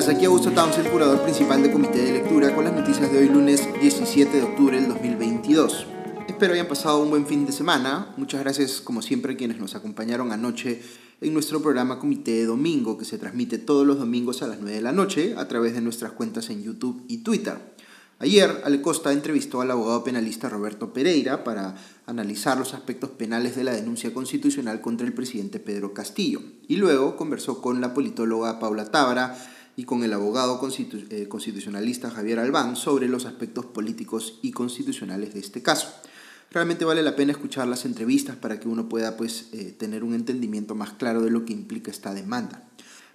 días, aquí Augusto Towns, el curador principal del Comité de Lectura, con las noticias de hoy lunes 17 de octubre del 2022. Espero hayan pasado un buen fin de semana. Muchas gracias, como siempre, a quienes nos acompañaron anoche en nuestro programa Comité de Domingo, que se transmite todos los domingos a las 9 de la noche a través de nuestras cuentas en YouTube y Twitter. Ayer, Ale Costa entrevistó al abogado penalista Roberto Pereira para analizar los aspectos penales de la denuncia constitucional contra el presidente Pedro Castillo. Y luego conversó con la politóloga Paula Tábara y con el abogado eh, constitucionalista Javier Albán sobre los aspectos políticos y constitucionales de este caso. Realmente vale la pena escuchar las entrevistas para que uno pueda pues, eh, tener un entendimiento más claro de lo que implica esta demanda.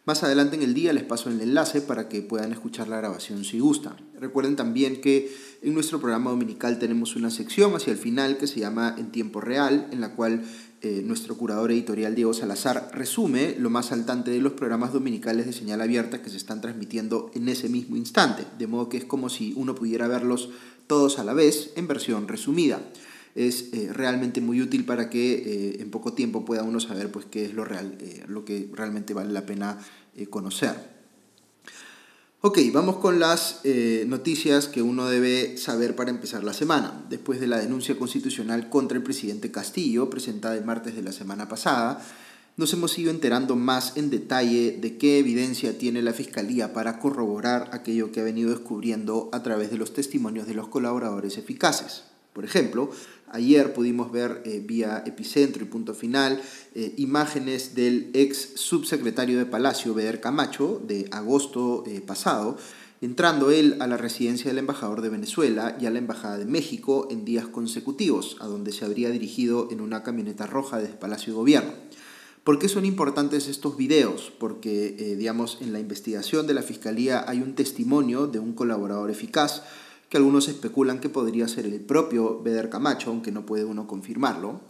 Más adelante en el día les paso el enlace para que puedan escuchar la grabación si gustan. Recuerden también que en nuestro programa dominical tenemos una sección hacia el final que se llama En tiempo real, en la cual eh, nuestro curador editorial Diego Salazar resume lo más saltante de los programas dominicales de señal abierta que se están transmitiendo en ese mismo instante, de modo que es como si uno pudiera verlos todos a la vez en versión resumida es eh, realmente muy útil para que eh, en poco tiempo pueda uno saber pues, qué es lo, real, lo que realmente vale la pena conocer. Ok, vamos con las noticias que uno debe saber para empezar la semana. Después de la denuncia constitucional contra el presidente Castillo, presentada el martes de la semana pasada, nos hemos ido enterando más en detalle de qué evidencia tiene la Fiscalía para corroborar aquello que ha venido descubriendo a través de los testimonios de los colaboradores eficaces. Por ejemplo, ayer pudimos ver eh, vía epicentro y punto final eh, imágenes del ex subsecretario de Palacio, Beder Camacho, de agosto eh, pasado, entrando él a la residencia del embajador de Venezuela y a la embajada de México en días consecutivos, a donde se habría dirigido en una camioneta roja desde Palacio de Gobierno. ¿Por qué son importantes estos videos? Porque, digamos, en la investigación de la Fiscalía hay un testimonio de un colaborador eficaz que algunos especulan que podría ser el propio Beder Camacho, aunque no puede uno confirmarlo,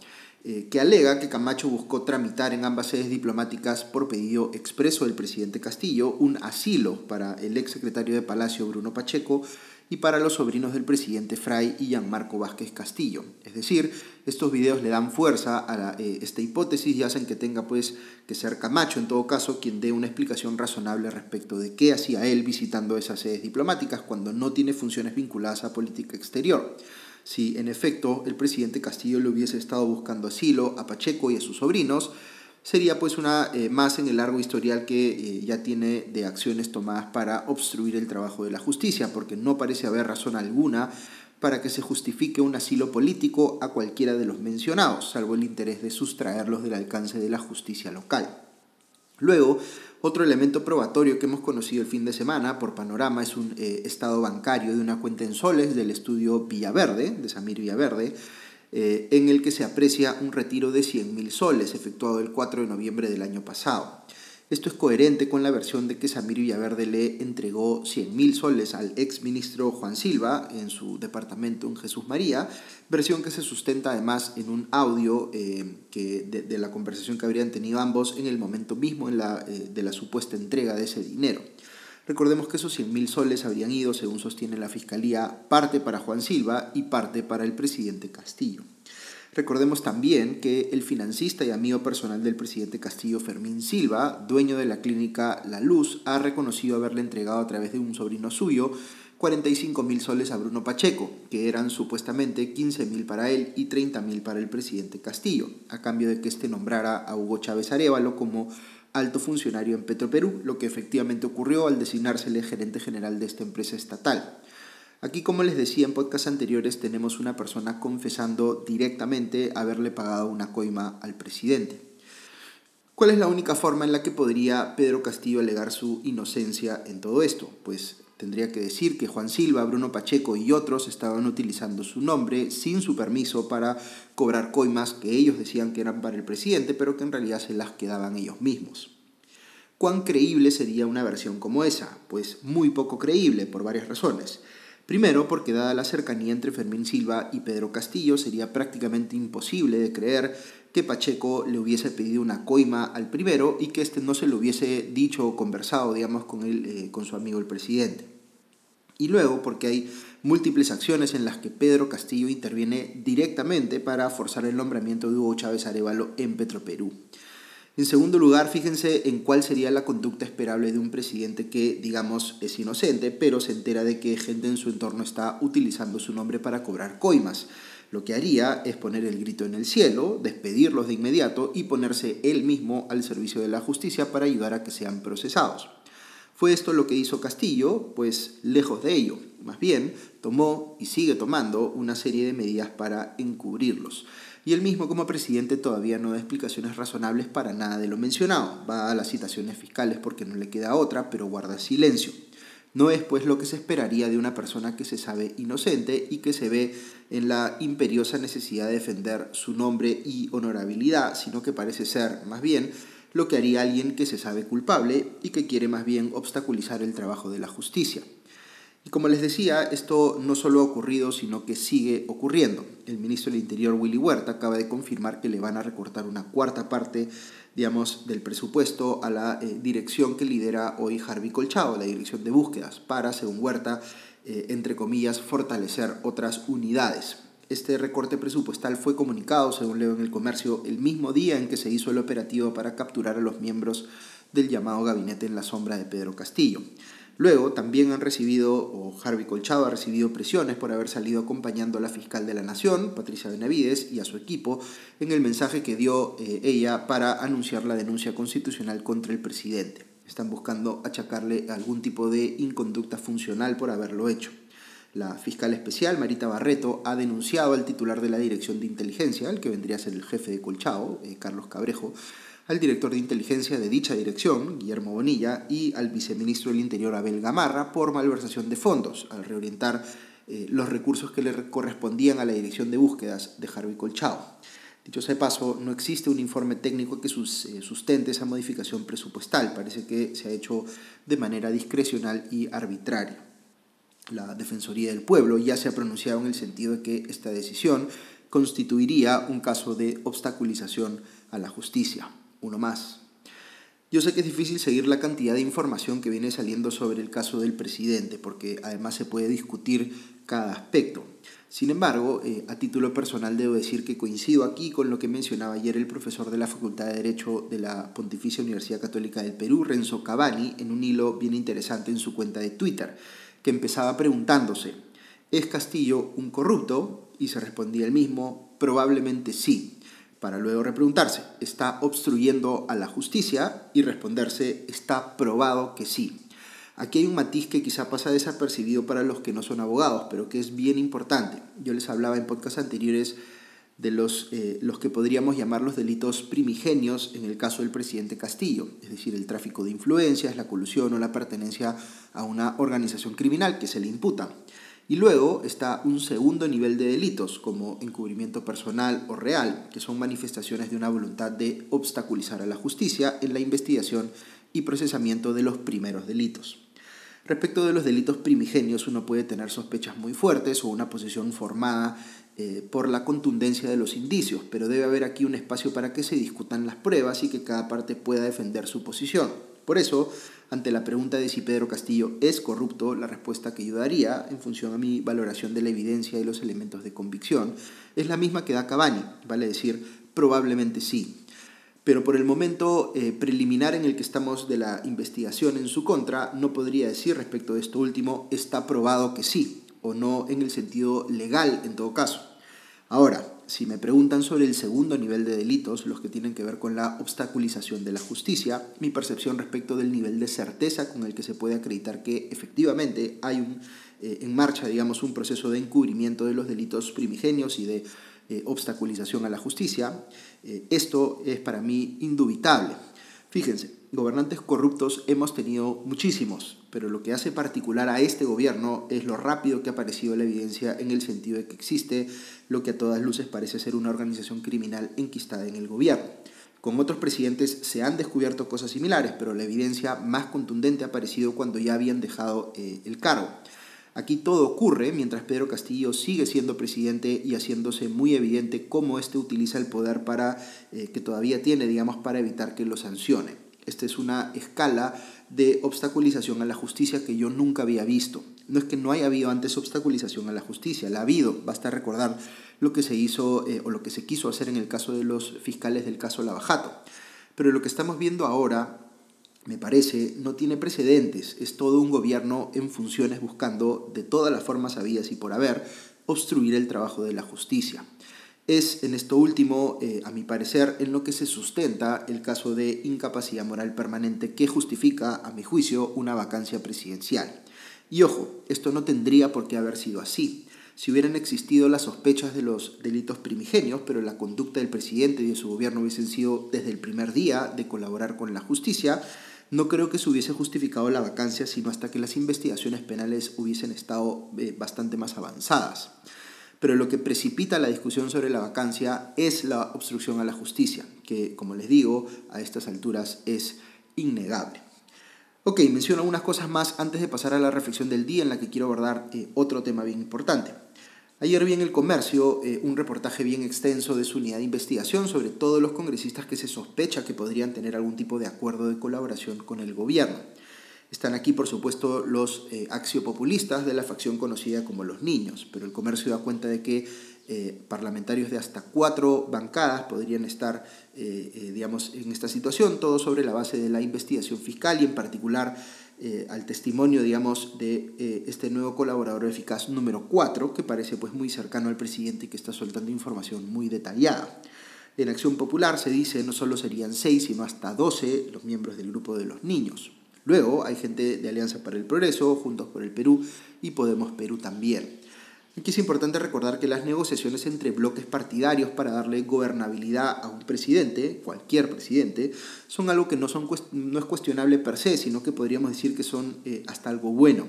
eh, que alega que Camacho buscó tramitar en ambas sedes diplomáticas por pedido expreso del presidente Castillo un asilo para el ex secretario de Palacio Bruno Pacheco y para los sobrinos del presidente Fray y Gianmarco Vázquez Castillo. Es decir, estos videos le dan fuerza a eh, esta hipótesis y hacen que tenga pues que ser Camacho en todo caso quien dé una explicación razonable respecto de qué hacía él visitando esas sedes diplomáticas cuando no tiene funciones vinculadas a política exterior. Si en efecto el presidente Castillo le hubiese estado buscando asilo a Pacheco y a sus sobrinos, sería pues una eh, más en el largo historial que eh, ya tiene de acciones tomadas para obstruir el trabajo de la justicia, porque no parece haber razón alguna para que se justifique un asilo político a cualquiera de los mencionados, salvo el interés de sustraerlos del alcance de la justicia local. Luego, otro elemento probatorio que hemos conocido el fin de semana por Panorama es un eh, estado bancario de una cuenta en soles del estudio Villaverde, de Samir Villaverde, eh, en el que se aprecia un retiro de 100.000 soles efectuado el 4 de noviembre del año pasado. Esto es coherente con la versión de que Samir Villaverde le entregó 100.000 soles al ex ministro Juan Silva en su departamento en Jesús María, versión que se sustenta además en un audio eh, que de, la conversación que habrían tenido ambos en el momento mismo en la, eh, de la supuesta entrega de ese dinero. Recordemos que esos 100.000 soles habrían ido, según sostiene la Fiscalía, parte para Juan Silva y parte para el presidente Castillo. Recordemos también que el financista y amigo personal del presidente Castillo, Fermín Silva, dueño de la clínica La Luz, ha reconocido haberle entregado a través de un sobrino suyo 45 mil soles a Bruno Pacheco, que eran supuestamente 15 mil para él y 30 mil para el presidente Castillo, a cambio de que éste nombrara a Hugo Chávez Arevalo como alto funcionario en Petroperú, lo que efectivamente ocurrió al designársele gerente general de esta empresa estatal. Aquí, como les decía en podcasts anteriores, tenemos una persona confesando directamente haberle pagado una coima al presidente. ¿Cuál es la única forma en la que podría Pedro Castillo alegar su inocencia en todo esto? Pues tendría que decir que Juan Silva, Bruno Pacheco y otros estaban utilizando su nombre sin su permiso para cobrar coimas que ellos decían que eran para el presidente, pero que en realidad se las quedaban ellos mismos. ¿Cuán creíble sería una versión como esa? Pues muy poco creíble por varias razones. Primero, porque dada la cercanía entre Fermín Silva y Pedro Castillo, sería prácticamente imposible de creer que Pacheco le hubiese pedido una coima al primero y que éste no se lo hubiese dicho o conversado, digamos, con, él, eh, con su amigo el presidente. Y luego, porque hay múltiples acciones en las que Pedro Castillo interviene directamente para forzar el nombramiento de Hugo Chávez Arevalo en Petroperú. En segundo lugar, fíjense en cuál sería la conducta esperable de un presidente que, digamos, es inocente, pero se entera de que gente en su entorno está utilizando su nombre para cobrar coimas. Lo que haría es poner el grito en el cielo, despedirlos de inmediato y ponerse él mismo al servicio de la justicia para ayudar a que sean procesados. Fue esto lo que hizo Castillo, pues lejos de ello, más bien tomó y sigue tomando una serie de medidas para encubrirlos y él mismo como presidente todavía no da explicaciones razonables para nada de lo mencionado. Va a las citaciones fiscales porque no le queda otra, pero guarda silencio. No es pues lo que se esperaría de una persona que se sabe inocente y que se ve en la imperiosa necesidad de defender su nombre y honorabilidad, sino que parece ser, más bien, lo que haría alguien que se sabe culpable y que quiere más bien obstaculizar el trabajo de la justicia. Y como les decía, esto no solo ha ocurrido, sino que sigue ocurriendo. El ministro del Interior, Willy Huerta, acaba de confirmar que le van a recortar una cuarta parte, digamos, del presupuesto a la eh, dirección que lidera hoy Harvey Colchado, la dirección de búsquedas, para, según Huerta, eh, entre comillas, fortalecer otras unidades. Este recorte presupuestal fue comunicado, según leo en el comercio, el mismo día en que se hizo el operativo para capturar a los miembros del llamado gabinete en la sombra de Pedro Castillo. Luego también han recibido, o Harvey Colchado ha recibido presiones por haber salido acompañando a la fiscal de la Nación, Patricia Benavides, y a su equipo en el mensaje que dio eh, ella para anunciar la denuncia constitucional contra el presidente. Están buscando achacarle algún tipo de inconducta funcional por haberlo hecho. La fiscal especial, Marita Barreto, ha denunciado al titular de la Dirección de Inteligencia, el que vendría a ser el jefe de Colchado, eh, Carlos Cabrejo, al director de inteligencia de dicha dirección, Guillermo Bonilla, y al viceministro del Interior, Abel Gamarra, por malversación de fondos, al reorientar eh, los recursos que le correspondían a la dirección de búsquedas de Harvey Colchado. Dicho sea de paso, no existe un informe técnico que eh, sustente esa modificación presupuestal. Parece que se ha hecho de manera discrecional y arbitraria. La Defensoría del Pueblo ya se ha pronunciado en el sentido de que esta decisión constituiría un caso de obstaculización a la justicia uno más. Yo sé que es difícil seguir la cantidad de información que viene saliendo sobre el caso del presidente, porque además se puede discutir cada aspecto. Sin embargo, eh, a título personal debo decir que coincido aquí con lo que mencionaba ayer el profesor de la Facultad de Derecho de la Pontificia Universidad Católica del Perú, Renzo Cavani, en un hilo bien interesante en su cuenta de Twitter, que empezaba preguntándose, ¿es Castillo un corrupto? Y se respondía el mismo, probablemente sí para luego repreguntarse, ¿está obstruyendo a la justicia? Y responderse, está probado que sí. Aquí hay un matiz que quizá pasa desapercibido para los que no son abogados, pero que es bien importante. Yo les hablaba en podcasts anteriores de los, eh, los que podríamos llamar los delitos primigenios en el caso del presidente Castillo, es decir, el tráfico de influencias, la colusión o la pertenencia a una organización criminal que se le imputa. Y luego está un segundo nivel de delitos, como encubrimiento personal o real, que son manifestaciones de una voluntad de obstaculizar a la justicia en la investigación y procesamiento de los primeros delitos. Respecto de los delitos primigenios, uno puede tener sospechas muy fuertes o una posición formada eh, por la contundencia de los indicios, pero debe haber aquí un espacio para que se discutan las pruebas y que cada parte pueda defender su posición. Por eso, ante la pregunta de si Pedro Castillo es corrupto, la respuesta que yo daría, en función a mi valoración de la evidencia y los elementos de convicción, es la misma que da Cavani, vale decir, probablemente sí. Pero por el momento eh, preliminar en el que estamos de la investigación en su contra, no podría decir respecto de esto último, está probado que sí, o no en el sentido legal en todo caso. Ahora, si me preguntan sobre el segundo nivel de delitos, los que tienen que ver con la obstaculización de la justicia, mi percepción respecto del nivel de certeza con el que se puede acreditar que efectivamente hay un, eh, en marcha, digamos, un proceso de encubrimiento de los delitos primigenios y de eh, obstaculización a la justicia, eh, esto es para mí indubitable. Fíjense, gobernantes corruptos hemos tenido muchísimos, pero lo que hace particular a este gobierno es lo rápido que ha aparecido la evidencia en el sentido de que existe lo que a todas luces parece ser una organización criminal enquistada en el gobierno. Con otros presidentes se han descubierto cosas similares, pero la evidencia más contundente ha aparecido cuando ya habían dejado eh, el cargo. Aquí todo ocurre mientras Pedro Castillo sigue siendo presidente y haciéndose muy evidente cómo éste utiliza el poder para, eh, que todavía tiene, digamos, para evitar que lo sancione. Esta es una escala de obstaculización a la justicia que yo nunca había visto. No es que no haya habido antes obstaculización a la justicia, la ha habido. Basta recordar lo que se hizo eh, o lo que se quiso hacer en el caso de los fiscales del caso Lavajato. Pero lo que estamos viendo ahora, me parece, no tiene precedentes. Es todo un gobierno en funciones buscando, de todas las formas habidas y por haber, obstruir el trabajo de la justicia. Es en esto último, eh, a mi parecer, en lo que se sustenta el caso de incapacidad moral permanente que justifica, a mi juicio, una vacancia presidencial. Y ojo, esto no tendría por qué haber sido así. Si hubieran existido las sospechas de los delitos primigenios, pero la conducta del presidente y de su gobierno hubiesen sido desde el primer día de colaborar con la justicia, no creo que se hubiese justificado la vacancia sino hasta que las investigaciones penales hubiesen estado eh, bastante más avanzadas. Pero lo que precipita la discusión sobre la vacancia es la obstrucción a la justicia, que, como les digo, a estas alturas es innegable. Ok, menciono algunas cosas más antes de pasar a la reflexión del día en la que quiero abordar eh, otro tema bien importante. Ayer vi en el comercio eh, un reportaje bien extenso de su unidad de investigación sobre todos los congresistas que se sospecha que podrían tener algún tipo de acuerdo de colaboración con el gobierno. Están aquí, por supuesto, los eh, axiopopulistas de la facción conocida como los niños, pero el comercio da cuenta de que eh, parlamentarios de hasta cuatro bancadas podrían estar, eh, digamos, en esta situación, todo sobre la base de la investigación fiscal y en particular al testimonio, digamos, de este nuevo colaborador eficaz número 4, que parece pues muy cercano al presidente y que está soltando información muy detallada. En Acción Popular se dice no solo serían seis, sino hasta 12 los miembros del grupo de los niños. Luego hay gente de Alianza para el Progreso, Juntos por el Perú y Podemos Perú también. Aquí es importante recordar que las negociaciones entre bloques partidarios para darle gobernabilidad a un presidente, cualquier presidente, son algo que no, son, no es cuestionable per se, sino que podríamos decir que son eh, hasta algo bueno.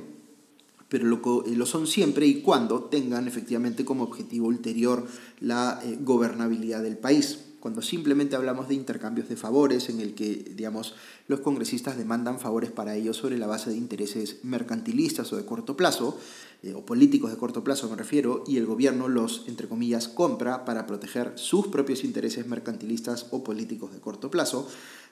Pero lo, eh, lo, son siempre y cuando tengan efectivamente como objetivo ulterior la eh, gobernabilidad del país cuando simplemente hablamos de intercambios de favores en el que, digamos, los congresistas demandan favores para ellos sobre la base de intereses mercantilistas o de corto plazo, eh, o políticos de corto plazo me refiero, y el gobierno los, entre comillas, compra para proteger sus propios intereses mercantilistas o políticos de corto plazo,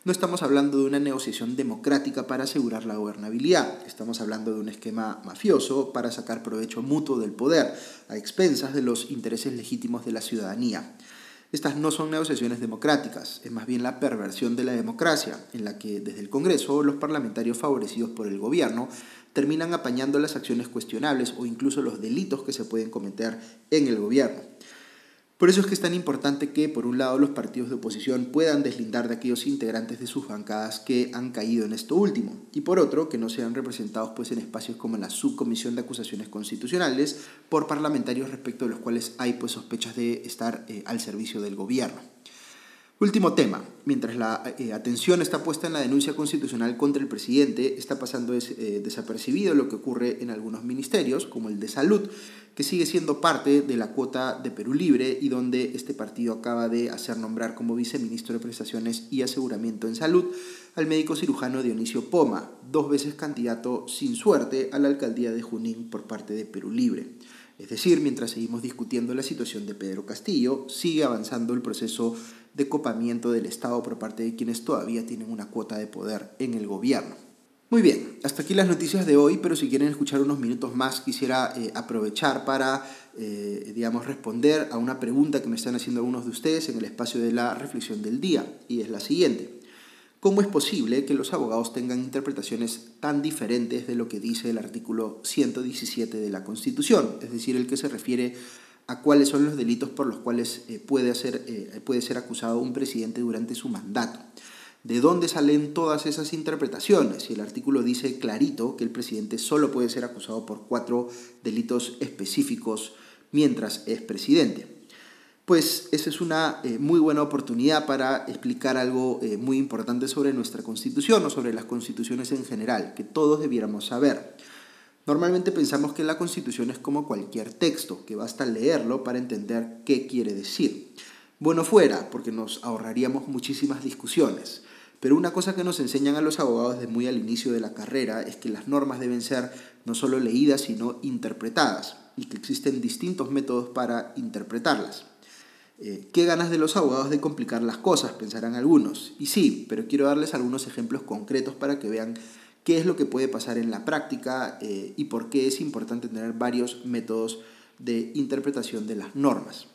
no estamos hablando de una negociación democrática para asegurar la gobernabilidad, estamos hablando de un esquema mafioso para sacar provecho mutuo del poder, a expensas de los intereses legítimos de la ciudadanía. Estas no son negociaciones democráticas, es más bien la perversión de la democracia, en la que desde el Congreso los parlamentarios favorecidos por el gobierno terminan apañando las acciones cuestionables o incluso los delitos que se pueden cometer en el gobierno. Por eso es que es tan importante que, por un lado, los partidos de oposición puedan deslindar de aquellos integrantes de sus bancadas que han caído en esto último, y por otro, que no sean representados pues, en espacios como la Subcomisión de Acusaciones Constitucionales por parlamentarios respecto de los cuales hay pues, sospechas de estar eh, al servicio del gobierno. Último tema. Mientras la eh, atención está puesta en la denuncia constitucional contra el presidente, está pasando eh, desapercibido lo que ocurre en algunos ministerios, como el de salud, que sigue siendo parte de la cuota de Perú Libre y donde este partido acaba de hacer nombrar como viceministro de Prestaciones y Aseguramiento en Salud al médico cirujano Dionisio Poma, dos veces candidato sin suerte a la alcaldía de Junín por parte de Perú Libre. Es decir, mientras seguimos discutiendo la situación de Pedro Castillo, sigue avanzando el proceso de copamiento del Estado por parte de quienes todavía tienen una cuota de poder en el gobierno. Muy bien, hasta aquí las noticias de hoy, pero si quieren escuchar unos minutos más, quisiera eh, aprovechar para, eh, digamos, responder a una pregunta que me están haciendo algunos de ustedes en el espacio de la reflexión del día, y es la siguiente. ¿Cómo es posible que los abogados tengan interpretaciones tan diferentes de lo que dice el artículo 117 de la Constitución, es decir, el que se refiere a cuáles son los delitos por los cuales eh, puede, puede ser acusado un presidente durante su mandato? ¿De dónde salen todas esas interpretaciones? Y el artículo dice clarito que el presidente solo puede ser acusado por cuatro delitos específicos mientras es presidente. Pues esa es una eh, muy buena oportunidad para explicar algo eh, muy importante sobre nuestra constitución o sobre las constituciones en general, que todos debiéramos saber. Normalmente pensamos que la constitución es como cualquier texto, que basta leerlo para entender qué quiere decir. Bueno fuera, porque nos ahorraríamos muchísimas discusiones. Pero una cosa que nos enseñan a los abogados desde muy al inicio de la carrera es que las normas deben ser no solo leídas, sino interpretadas, y que existen distintos métodos para interpretarlas. Eh, ¿Qué ganas de los abogados de complicar las cosas? Pensarán algunos. Y sí, pero quiero darles algunos ejemplos concretos para que vean qué es lo que puede pasar en la práctica eh, y por qué es importante tener varios métodos de interpretación de las normas.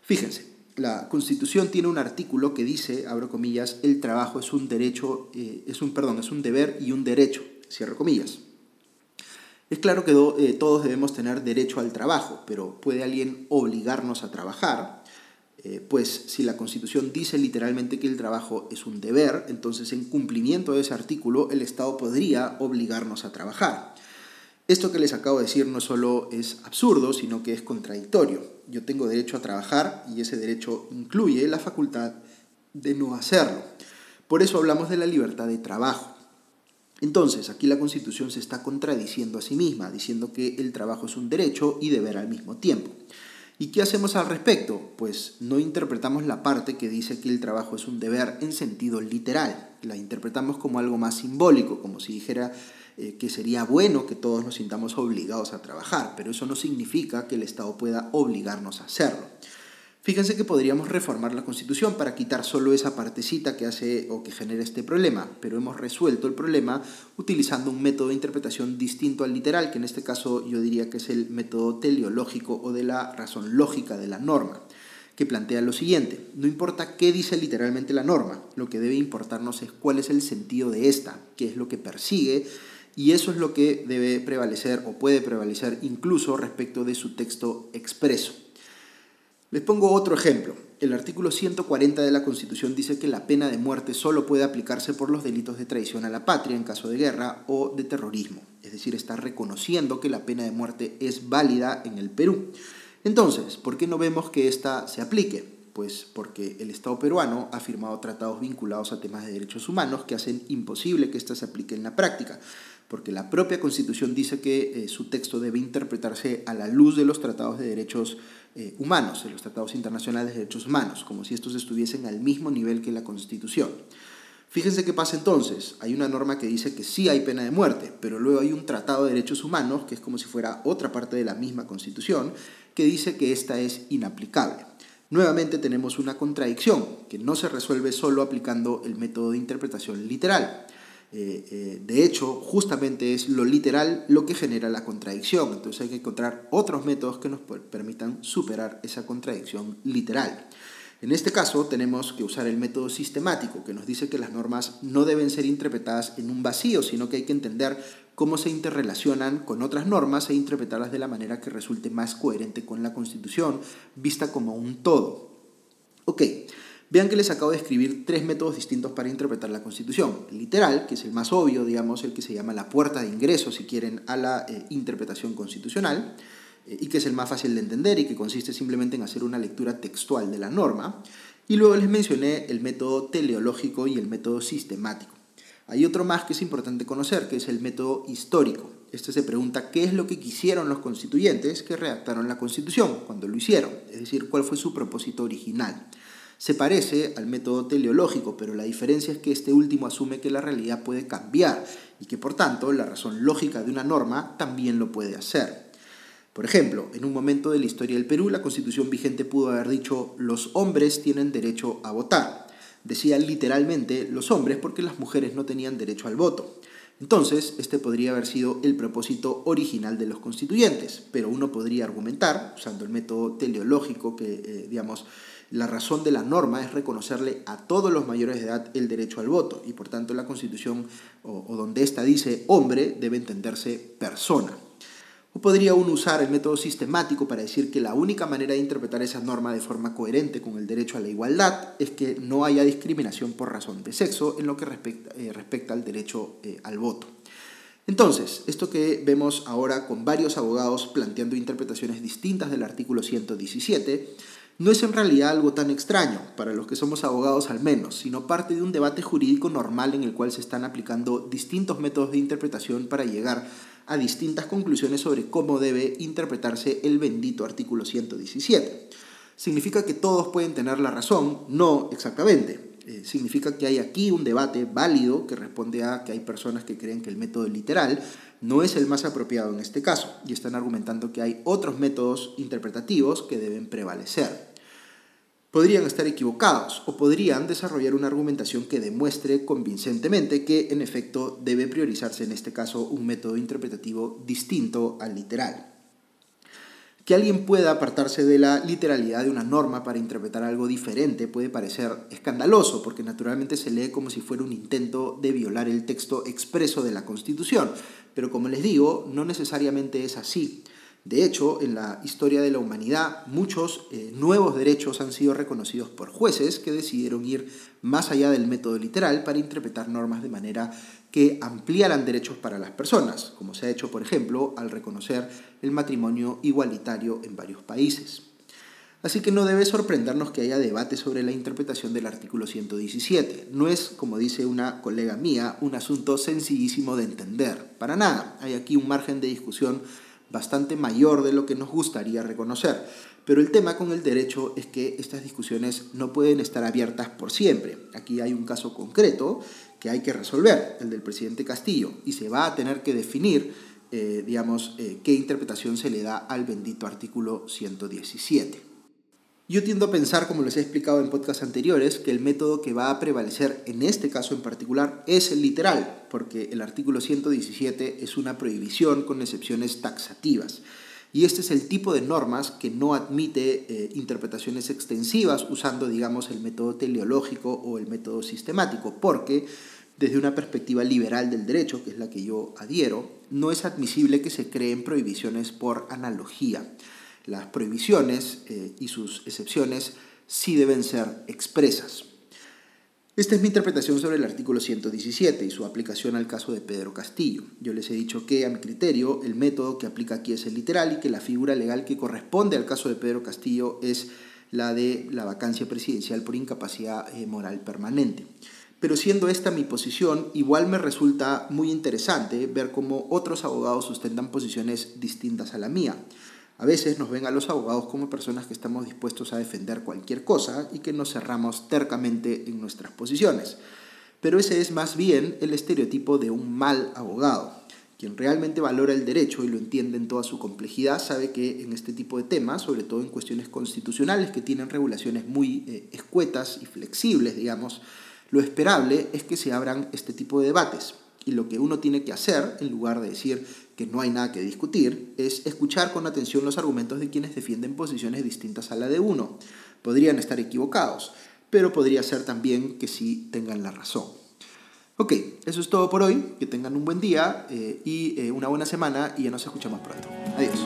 Fíjense, la Constitución tiene un artículo que dice, abro comillas, el trabajo es un derecho, eh, es un, perdón, es un deber y un derecho, cierro comillas. Es claro que eh, todos debemos tener derecho al trabajo, pero ¿puede alguien obligarnos a trabajar? Eh, pues si la Constitución dice literalmente que el trabajo es un deber, entonces en cumplimiento de ese artículo el Estado podría obligarnos a trabajar. Esto que les acabo de decir no solo es absurdo, sino que es contradictorio. Yo tengo derecho a trabajar y ese derecho incluye la facultad de no hacerlo. Por eso hablamos de la libertad de trabajo. Entonces, aquí la Constitución se está contradiciendo a sí misma, diciendo que el trabajo es un derecho y deber al mismo tiempo. ¿Y qué hacemos al respecto? Pues no interpretamos la parte que dice que el trabajo es un deber en sentido literal, la interpretamos como algo más simbólico, como si dijera eh, que sería bueno que todos nos sintamos obligados a trabajar, pero eso no significa que el Estado pueda obligarnos a hacerlo. Fíjense que podríamos reformar la Constitución para quitar solo esa partecita que hace o que genera este problema, pero hemos resuelto el problema utilizando un método de interpretación distinto al literal, que en este caso yo diría que es el método teleológico o de la razón lógica de la norma, que plantea lo siguiente, no importa qué dice literalmente la norma, lo que debe importarnos es cuál es el sentido de esta, qué es lo que persigue, y eso es lo que debe prevalecer o puede prevalecer incluso respecto de su texto expreso. Les pongo otro ejemplo. El artículo 140 de la Constitución dice que la pena de muerte solo puede aplicarse por los delitos de traición a la patria en caso de guerra o de terrorismo. Es decir, está reconociendo que la pena de muerte es válida en el Perú. Entonces, ¿por qué no vemos que ésta se aplique? Pues porque el Estado peruano ha firmado tratados vinculados a temas de derechos humanos que hacen imposible que ésta se aplique en la práctica porque la propia Constitución dice que eh, su texto debe interpretarse a la luz de los tratados de derechos eh, humanos, de los tratados internacionales de derechos humanos, como si estos estuviesen al mismo nivel que la Constitución. Fíjense qué pasa entonces. Hay una norma que dice que sí hay pena de muerte, pero luego hay un tratado de derechos humanos, que es como si fuera otra parte de la misma Constitución, que dice que esta es inaplicable. Nuevamente tenemos una contradicción que no se resuelve solo aplicando el método de interpretación literal. Eh, eh, de hecho, justamente es lo literal lo que genera la contradicción. Entonces hay que encontrar otros métodos que nos permitan superar esa contradicción literal. En este caso tenemos que usar el método sistemático, que nos dice que las normas no deben ser interpretadas en un vacío, sino que hay que entender cómo se interrelacionan con otras normas e interpretarlas de la manera que resulte más coherente con la Constitución, vista como un todo. Ok, Vean que les acabo de escribir tres métodos distintos para interpretar la Constitución. El literal, que es el más obvio, digamos, el que se llama la puerta de ingreso, si quieren, a la eh, interpretación constitucional, eh, y que es el más fácil de entender y que consiste simplemente en hacer una lectura textual de la norma. Y luego les mencioné el método teleológico y el método sistemático. Hay otro más que es importante conocer, que es el método histórico. Este se pregunta qué es lo que quisieron los constituyentes que redactaron la Constitución cuando lo hicieron, es decir, cuál fue su propósito original. Se parece al método teleológico, pero la diferencia es que este último asume que la realidad puede cambiar y que por tanto la razón lógica de una norma también lo puede hacer. Por ejemplo, en un momento de la historia del Perú, la constitución vigente pudo haber dicho los hombres tienen derecho a votar. Decía literalmente los hombres porque las mujeres no tenían derecho al voto. Entonces, este podría haber sido el propósito original de los constituyentes, pero uno podría argumentar, usando el método teleológico que, eh, digamos, la razón de la norma es reconocerle a todos los mayores de edad el derecho al voto y por tanto la Constitución o, donde ésta dice hombre debe entenderse persona. O podría uno usar el método sistemático para decir que la única manera de interpretar esa norma de forma coherente con el derecho a la igualdad es que no haya discriminación por razón de sexo en lo que respecta, eh, al derecho eh, al voto. Entonces, esto que vemos ahora con varios abogados planteando interpretaciones distintas del artículo 117, no es en realidad algo tan extraño, para los que somos abogados al menos, sino parte de un debate jurídico normal en el cual se están aplicando distintos métodos de interpretación para llegar a distintas conclusiones sobre cómo debe interpretarse el bendito artículo 117. ¿Significa que todos pueden tener la razón? No exactamente. Eh, significa que hay aquí un debate válido que responde a que hay personas que creen que el método literal no es el más apropiado en este caso y están argumentando que hay otros métodos interpretativos que deben prevalecer. Podrían estar equivocados o podrían desarrollar una argumentación que demuestre convincentemente que en efecto debe priorizarse en este caso un método interpretativo distinto al literal. Que alguien pueda apartarse de la literalidad de una norma para interpretar algo diferente puede parecer escandaloso, porque naturalmente se lee como si fuera un intento de violar el texto expreso de la Constitución. Pero como les digo, no necesariamente es así. De hecho, en la historia de la humanidad, muchos eh, nuevos derechos han sido reconocidos por jueces que decidieron ir más allá del método literal para interpretar normas de manera que ampliaran derechos para las personas, como se ha hecho, por ejemplo, al reconocer el matrimonio igualitario en varios países. Así que no debe sorprendernos que haya debate sobre la interpretación del artículo 117. No es, como dice una colega mía, un asunto sencillísimo de entender. Para nada. Hay aquí un margen de discusión bastante mayor de lo que nos gustaría reconocer. Pero el tema con el derecho es que estas discusiones no pueden estar abiertas por siempre. Aquí hay un caso concreto que hay que resolver, el del presidente Castillo, y se va a tener que definir, eh, digamos, eh, qué interpretación se le da al bendito artículo 117. Yo tiendo a pensar, como les he explicado en podcasts anteriores, que el método que va a prevalecer en este caso en particular es el literal, porque el artículo 117 es una prohibición con excepciones taxativas. Y este es el tipo de normas que no admite eh, interpretaciones extensivas usando, digamos, el método teleológico o el método sistemático, porque desde una perspectiva liberal del derecho, que es la que yo adhiero, no es admisible que se creen prohibiciones por analogía. Las prohibiciones eh, y sus excepciones sí deben ser expresas. Esta es mi interpretación sobre el artículo 117 y su aplicación al caso de Pedro Castillo. Yo les he dicho que, a mi criterio, el método que aplica aquí es el literal y que la figura legal que corresponde al caso de Pedro Castillo es la de la vacancia presidencial por incapacidad eh, moral permanente. Pero siendo esta mi posición, igual me resulta muy interesante ver cómo otros abogados sustentan posiciones distintas a la mía. A veces nos ven a los abogados como personas que estamos dispuestos a defender cualquier cosa y que nos cerramos tercamente en nuestras posiciones. Pero ese es más bien el estereotipo de un mal abogado. Quien realmente valora el derecho y lo entiende en toda su complejidad sabe que en este tipo de temas, sobre todo en cuestiones constitucionales que tienen regulaciones muy eh, escuetas y flexibles, digamos, lo esperable es que se abran este tipo de debates. Y lo que uno tiene que hacer, en lugar de decir que no hay nada que discutir, es escuchar con atención los argumentos de quienes defienden posiciones distintas a la de uno. Podrían estar equivocados, pero podría ser también que sí tengan la razón. Ok, eso es todo por hoy. Que tengan un buen día eh, y eh, una buena semana y ya nos escuchamos pronto. Adiós.